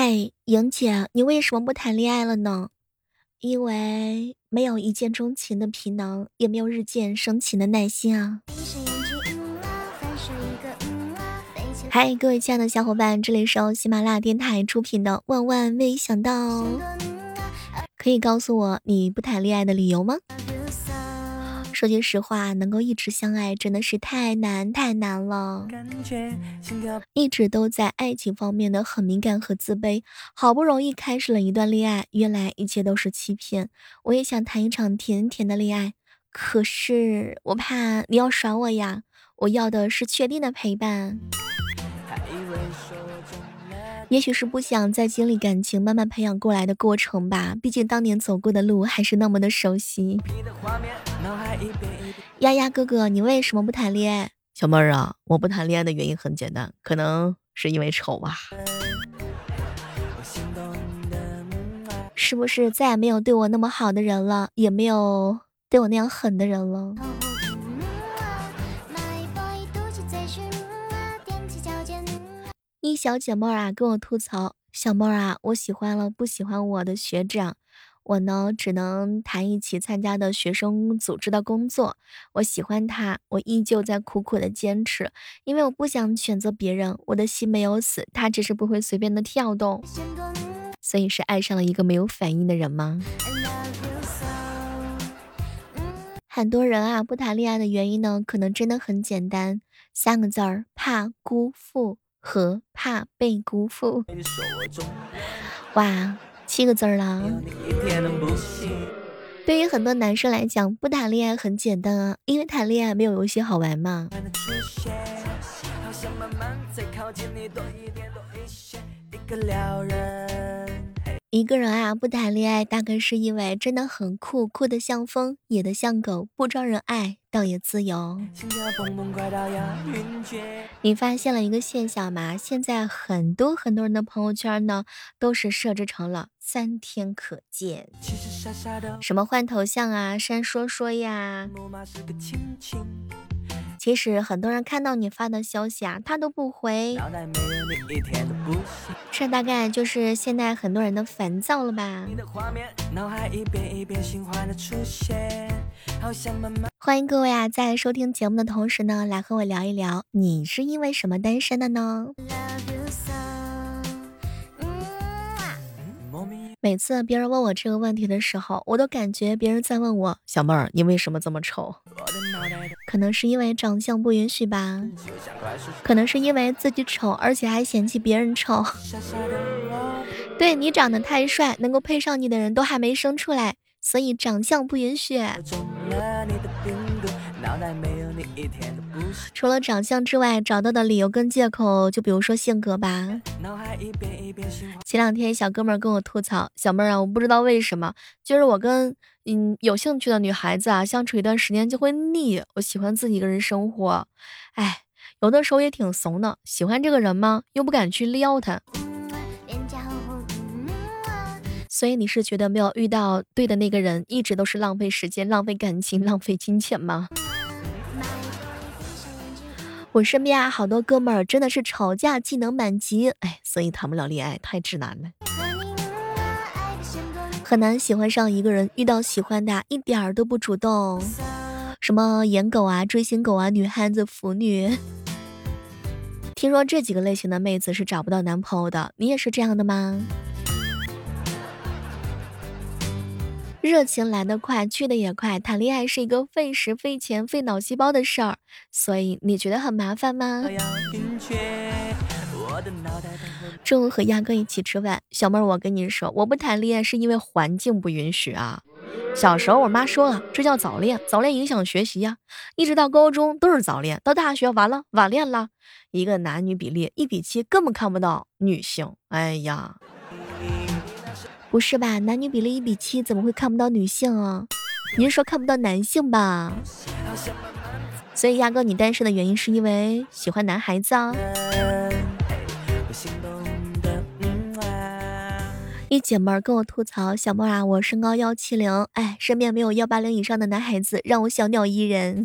嗨，莹姐，你为什么不谈恋爱了呢？因为没有一见钟情的皮囊，也没有日渐生情的耐心啊。嗨，各位亲爱的小伙伴，这里是由喜马拉雅电台出品的《万万没想到》，可以告诉我你不谈恋爱的理由吗？说句实话，能够一直相爱真的是太难太难了。一直都在爱情方面的很敏感和自卑，好不容易开始了一段恋爱，原来一切都是欺骗。我也想谈一场甜甜的恋爱，可是我怕你要耍我呀。我要的是确定的陪伴。也许是不想再经历感情慢慢培养过来的过程吧，毕竟当年走过的路还是那么的熟悉。丫丫哥哥，你为什么不谈恋爱？小妹儿啊，我不谈恋爱的原因很简单，可能是因为丑吧。是不是再也没有对我那么好的人了，也没有对我那样狠的人了？一小姐妹啊，跟我吐槽：“小妹儿啊，我喜欢了不喜欢我的学长，我呢只能谈一起参加的学生组织的工作。我喜欢他，我依旧在苦苦的坚持，因为我不想选择别人。我的心没有死，他只是不会随便的跳动。所以是爱上了一个没有反应的人吗？很多人啊，不谈恋爱的原因呢，可能真的很简单，三个字儿：怕辜负。”和怕被辜负，哇，七个字儿了。对于很多男生来讲，不谈恋爱很简单啊，因为谈恋爱没有游戏好玩嘛。一个人啊，不谈恋爱，大概是因为真的很酷，酷的像风，野的像狗，不招人爱，倒也自由。你发现了一个现象吗？现在很多很多人的朋友圈呢，都是设置成了三天可见，什么换头像啊，删说说呀。其实很多人看到你发的消息啊，他都不回，这大概就是现在很多人的烦躁了吧。欢迎各位啊，在收听节目的同时呢，来和我聊一聊，你是因为什么单身的呢？每次别人问我这个问题的时候，我都感觉别人在问我：“小妹儿，你为什么这么丑？”可能是因为长相不允许吧，可能是因为自己丑，而且还嫌弃别人丑。对你长得太帅，能够配上你的人都还没生出来，所以长相不允许。脑袋没有你一天的除了长相之外，找到的理由跟借口，就比如说性格吧。前两天小哥们跟我吐槽，小妹儿啊，我不知道为什么，就是我跟嗯有兴趣的女孩子啊相处一段时间就会腻，我喜欢自己一个人生活。哎，有的时候也挺怂的，喜欢这个人吗？又不敢去撩他。所以你是觉得没有遇到对的那个人，一直都是浪费时间、浪费感情、浪费金钱吗？我身边啊，好多哥们儿真的是吵架技能满级，哎，所以谈不了恋爱，太直男了，很难喜欢上一个人。遇到喜欢的，一点儿都不主动，什么颜狗啊、追星狗啊、女汉子、腐女。听说这几个类型的妹子是找不到男朋友的，你也是这样的吗？热情来得快，去的也快。谈恋爱是一个费时、费钱、费脑细胞的事儿，所以你觉得很麻烦吗？中午和鸭哥一起吃饭，小妹儿，我跟你说，我不谈恋爱是因为环境不允许啊。小时候我妈说了，这叫早恋，早恋影响学习呀。一直到高中都是早恋，到大学完了晚恋了。一个男女比例一比七，根本看不到女性。哎呀。不是吧？男女比例一比七，怎么会看不到女性啊？你是说看不到男性吧？所以鸭哥，你单身的原因是因为喜欢男孩子啊？一姐们儿跟我吐槽，小妹啊，我身高幺七零，哎，身边没有幺八零以上的男孩子，让我小鸟依人。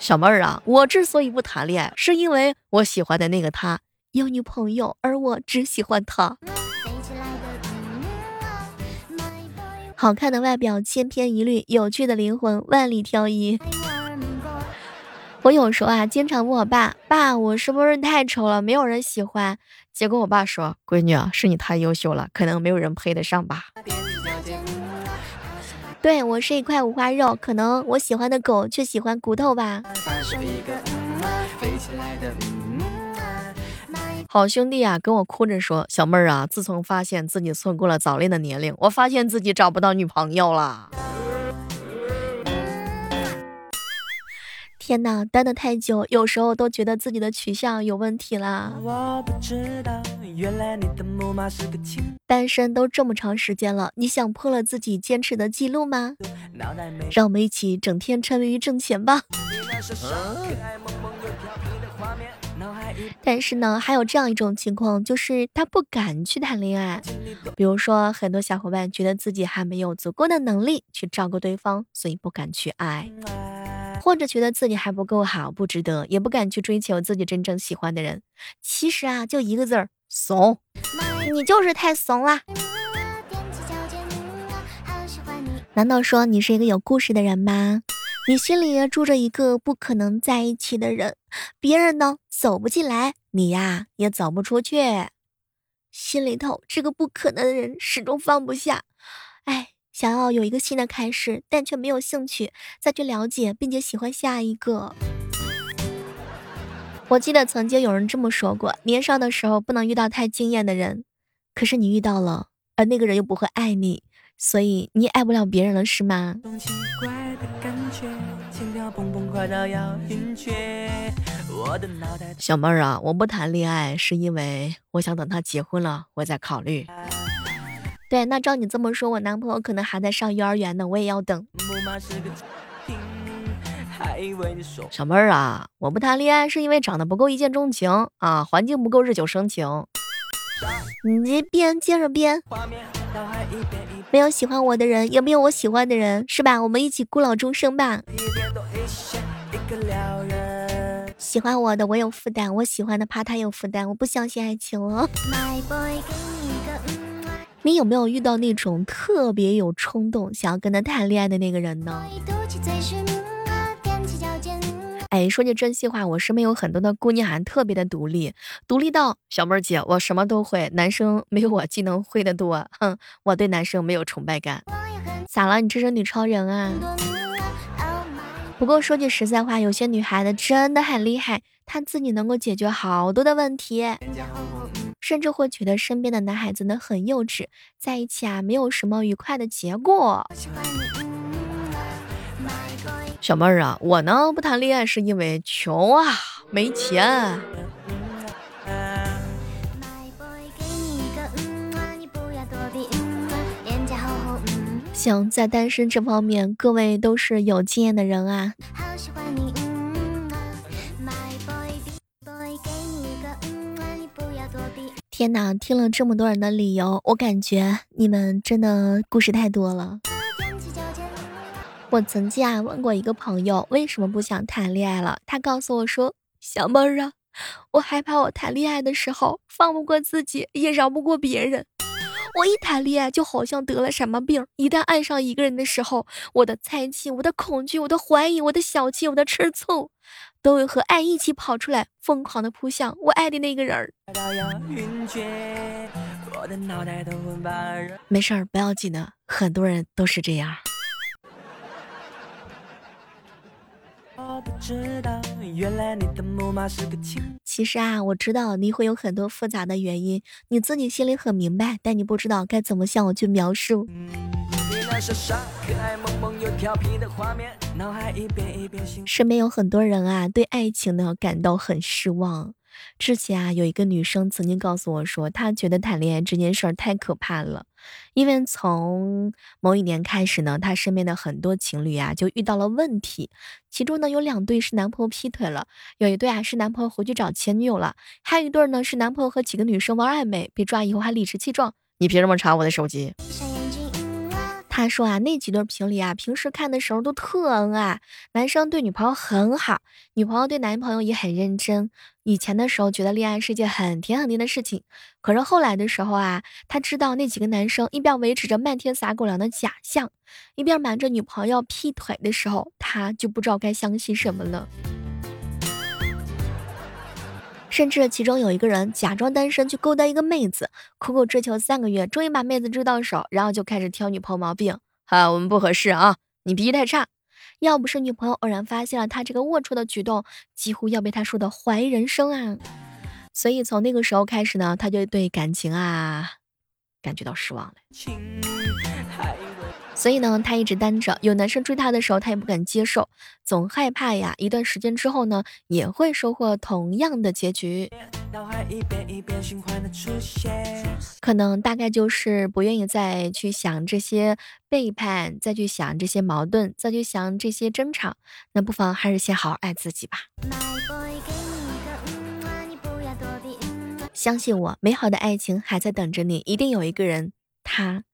小妹儿啊，我之所以不谈恋爱，是因为我喜欢的那个他。有女朋友，而我只喜欢他。好看的外表千篇一律，有趣的灵魂万里挑一。我有时候啊，经常问我爸：“爸，我是不是太丑了，没有人喜欢？”结果我爸说：“闺女啊，是你太优秀了，可能没有人配得上吧。”对我是一块五花肉，可能我喜欢的狗却喜欢骨头吧。好兄弟啊，跟我哭着说：“小妹儿啊，自从发现自己错过了早恋的年龄，我发现自己找不到女朋友了。”天哪，单的太久，有时候都觉得自己的取向有问题啦。单身都这么长时间了，你想破了自己坚持的记录吗？让我们一起整天沉迷于挣钱吧。但是呢，还有这样一种情况，就是他不敢去谈恋爱。比如说，很多小伙伴觉得自己还没有足够的能力去照顾对方，所以不敢去爱。或者觉得自己还不够好，不值得，也不敢去追求自己真正喜欢的人。其实啊，就一个字儿，怂。你就是太怂了。难道说你是一个有故事的人吗？你心里住着一个不可能在一起的人，别人呢走不进来，你呀也走不出去，心里头这个不可能的人始终放不下。哎。想要有一个新的开始，但却没有兴趣再去了解并且喜欢下一个。我记得曾经有人这么说过：年少的时候不能遇到太惊艳的人，可是你遇到了，而那个人又不会爱你，所以你也爱不了别人了，是吗？小妹儿啊，我不谈恋爱是因为我想等他结婚了，我再考虑。对，那照你这么说，我男朋友可能还在上幼儿园呢，我也要等。小妹儿啊，我不谈恋爱是因为长得不够一见钟情啊，环境不够日久生情。你编，接着编。没有喜欢我的人，也没有我喜欢的人，是吧？我们一起孤老终生吧。喜欢我的我有负担，我喜欢的怕他有负担，我不相信爱情了。你有没有遇到那种特别有冲动想要跟他谈恋爱的那个人呢？哎，说句真心话，我身边有很多的姑娘还特别的独立，独立到小妹儿姐，我什么都会，男生没有我技能会的多。哼，我对男生没有崇拜感。咋了？你这是女超人啊？不过说句实在话，有些女孩子真的很厉害，她自己能够解决好多的问题。甚至会觉得身边的男孩子呢很幼稚，在一起啊没有什么愉快的结果。喜欢你小妹儿啊，我呢不谈恋爱是因为穷啊，没钱。行，在单身这方面，各位都是有经验的人啊。天哪！听了这么多人的理由，我感觉你们真的故事太多了。我曾经啊问过一个朋友，为什么不想谈恋爱了？他告诉我说：“小妹儿啊，我害怕我谈恋爱的时候放不过自己，也饶不过别人。我一谈恋爱就好像得了什么病，一旦爱上一个人的时候，我的猜忌、我的恐惧、我的怀疑、我的小气、我的吃醋。”都会和爱一起跑出来，疯狂的扑向我爱的那个人儿。没事儿，不要紧的，很多人都是这样。其实啊，我知道你会有很多复杂的原因，你自己心里很明白，但你不知道该怎么向我去描述。身边有很多人啊，对爱情呢感到很失望。之前啊，有一个女生曾经告诉我说，她觉得谈恋爱这件事儿太可怕了，因为从某一年开始呢，她身边的很多情侣啊就遇到了问题，其中呢有两对是男朋友劈腿了，有一对啊是男朋友回去找前女友了，还有一对呢是男朋友和几个女生玩暧昧，被抓以后还理直气壮，你凭什么查我的手机？他说啊，那几对情侣啊，平时看的时候都特恩爱，男生对女朋友很好，女朋友对男朋友也很认真。以前的时候觉得恋爱是件很甜很甜的事情，可是后来的时候啊，他知道那几个男生一边维持着漫天撒狗粮的假象，一边瞒着女朋友劈腿的时候，他就不知道该相信什么了。甚至其中有一个人假装单身去勾搭一个妹子，苦苦追求三个月，终于把妹子追到手，然后就开始挑女朋友毛病。哈，我们不合适啊，你脾气太差。要不是女朋友偶然发现了他这个龌龊的举动，几乎要被他说的怀疑人生啊。所以从那个时候开始呢，他就对感情啊感觉到失望了。情所以呢，他一直单着。有男生追她的时候，他也不敢接受，总害怕呀。一段时间之后呢，也会收获同样的结局。可能大概就是不愿意再去想这些背叛，再去想这些矛盾，再去想这些争吵。那不妨还是先好好爱自己吧。相信我，美好的爱情还在等着你。一定有一个人，他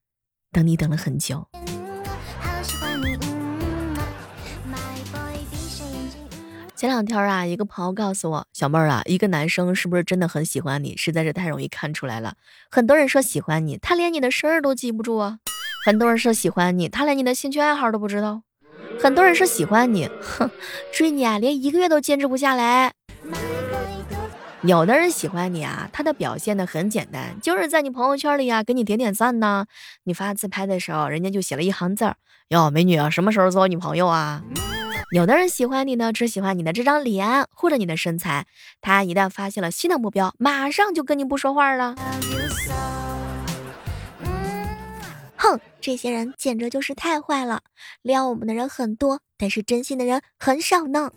等你等了很久。前两天啊，一个朋友告诉我，小妹儿啊，一个男生是不是真的很喜欢你，实在是太容易看出来了。很多人说喜欢你，他连你的生日都记不住啊；很多人说喜欢你，他连你的兴趣爱好都不知道；很多人说喜欢你，哼，追你啊，连一个月都坚持不下来。有的人喜欢你啊，他的表现呢很简单，就是在你朋友圈里啊给你点点赞呢。你发自拍的时候，人家就写了一行字儿：哟，美女啊，什么时候做我女朋友啊？有的人喜欢你呢，只喜欢你的这张脸或者你的身材。他一旦发现了新的目标，马上就跟你不说话了。哼，这些人简直就是太坏了。撩我们的人很多，但是真心的人很少呢。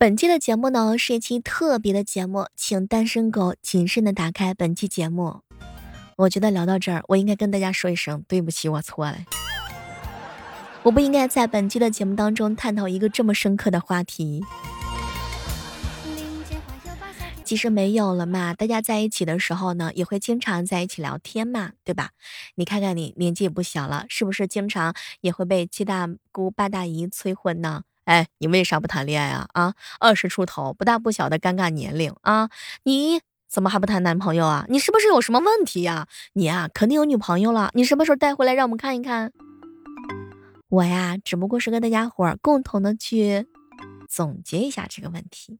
本期的节目呢，是一期特别的节目，请单身狗谨慎的打开本期节目。我觉得聊到这儿，我应该跟大家说一声对不起，我错了。我不应该在本期的节目当中探讨一个这么深刻的话题。其实没有了嘛，大家在一起的时候呢，也会经常在一起聊天嘛，对吧？你看看你年纪也不小了，是不是经常也会被七大姑八大姨催婚呢？哎，你为啥不谈恋爱啊？啊，二十出头，不大不小的尴尬年龄啊，你。怎么还不谈男朋友啊？你是不是有什么问题呀？你啊，肯定有女朋友了。你什么时候带回来让我们看一看？我呀，只不过是跟大家伙儿共同的去总结一下这个问题。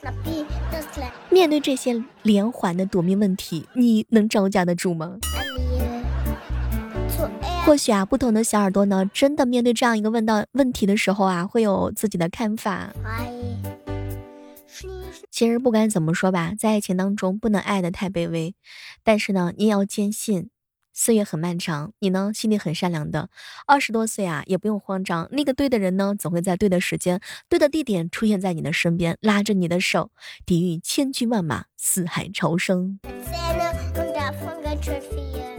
面对这些连环的夺命问题，你能招架得住吗？或许啊，不同的小耳朵呢，真的面对这样一个问到问题的时候啊，会有自己的看法。其实不管怎么说吧，在爱情当中不能爱的太卑微，但是呢，你也要坚信，岁月很漫长，你呢心里很善良的，二十多岁啊也不用慌张，那个对的人呢总会在对的时间、对的地点出现在你的身边，拉着你的手，抵御千军万马，四海潮生。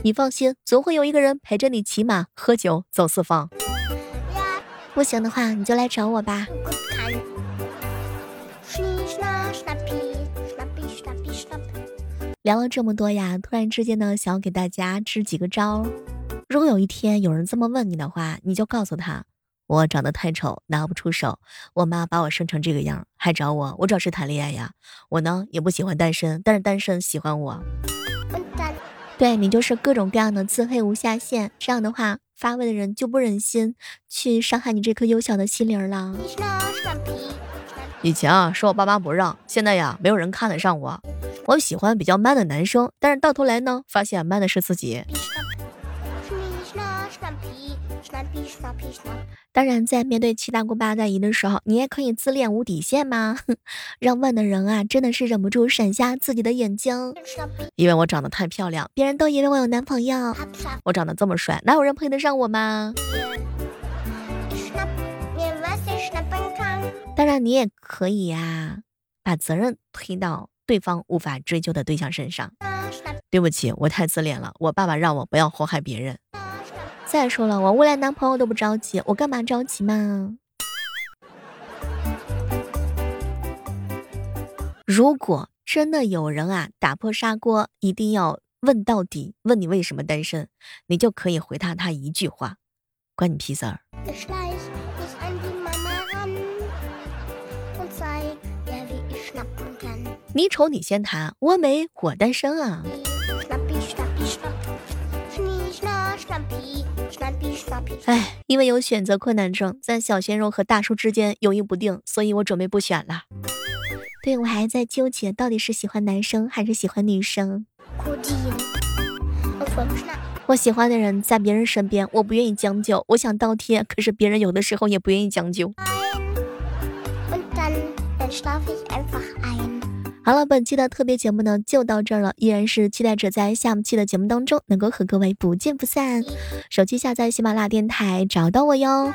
你放心，总会有一个人陪着你骑马、喝酒、走四方。不行的话，你就来找我吧。聊了这么多呀，突然之间呢，想要给大家支几个招。如果有一天有人这么问你的话，你就告诉他：我长得太丑，拿不出手。我妈把我生成这个样，还找我，我找谁谈恋爱呀？我呢也不喜欢单身，但是单身喜欢我。对你就是各种各样的自黑无下限，这样的话发问的人就不忍心去伤害你这颗幼小的心灵了。以前啊，说我爸妈不让，现在呀，没有人看得上我。我喜欢比较 man 的男生，但是到头来呢，发现 man 的是自己。当然，在面对七大姑八大姨的时候，你也可以自恋无底线吗？让问的人啊，真的是忍不住闪瞎自己的眼睛。因为我长得太漂亮，别人都以为我有男朋友。我长得这么帅，哪有人配得上我吗？当然，你也可以呀，把责任推到对方无法追究的对象身上。对不起，我太自恋了。我爸爸让我不要祸害别人。再说了，我未来男朋友都不着急，我干嘛着急嘛？如果真的有人啊，打破砂锅一定要问到底，问你为什么单身，你就可以回答他一句话：关你屁事儿。你丑你先谈，我美我单身啊。哎，因为有选择困难症，在小鲜肉和大叔之间犹豫不定，所以我准备不选了。对我还在纠结，到底是喜欢男生还是喜欢女生。我喜欢的人在别人身边，我不愿意将就，我想倒贴，可是别人有的时候也不愿意将就。好了，本期的特别节目呢就到这儿了，依然是期待着在下期的节目当中能够和各位不见不散。手机下载喜马拉雅电台找到我哟，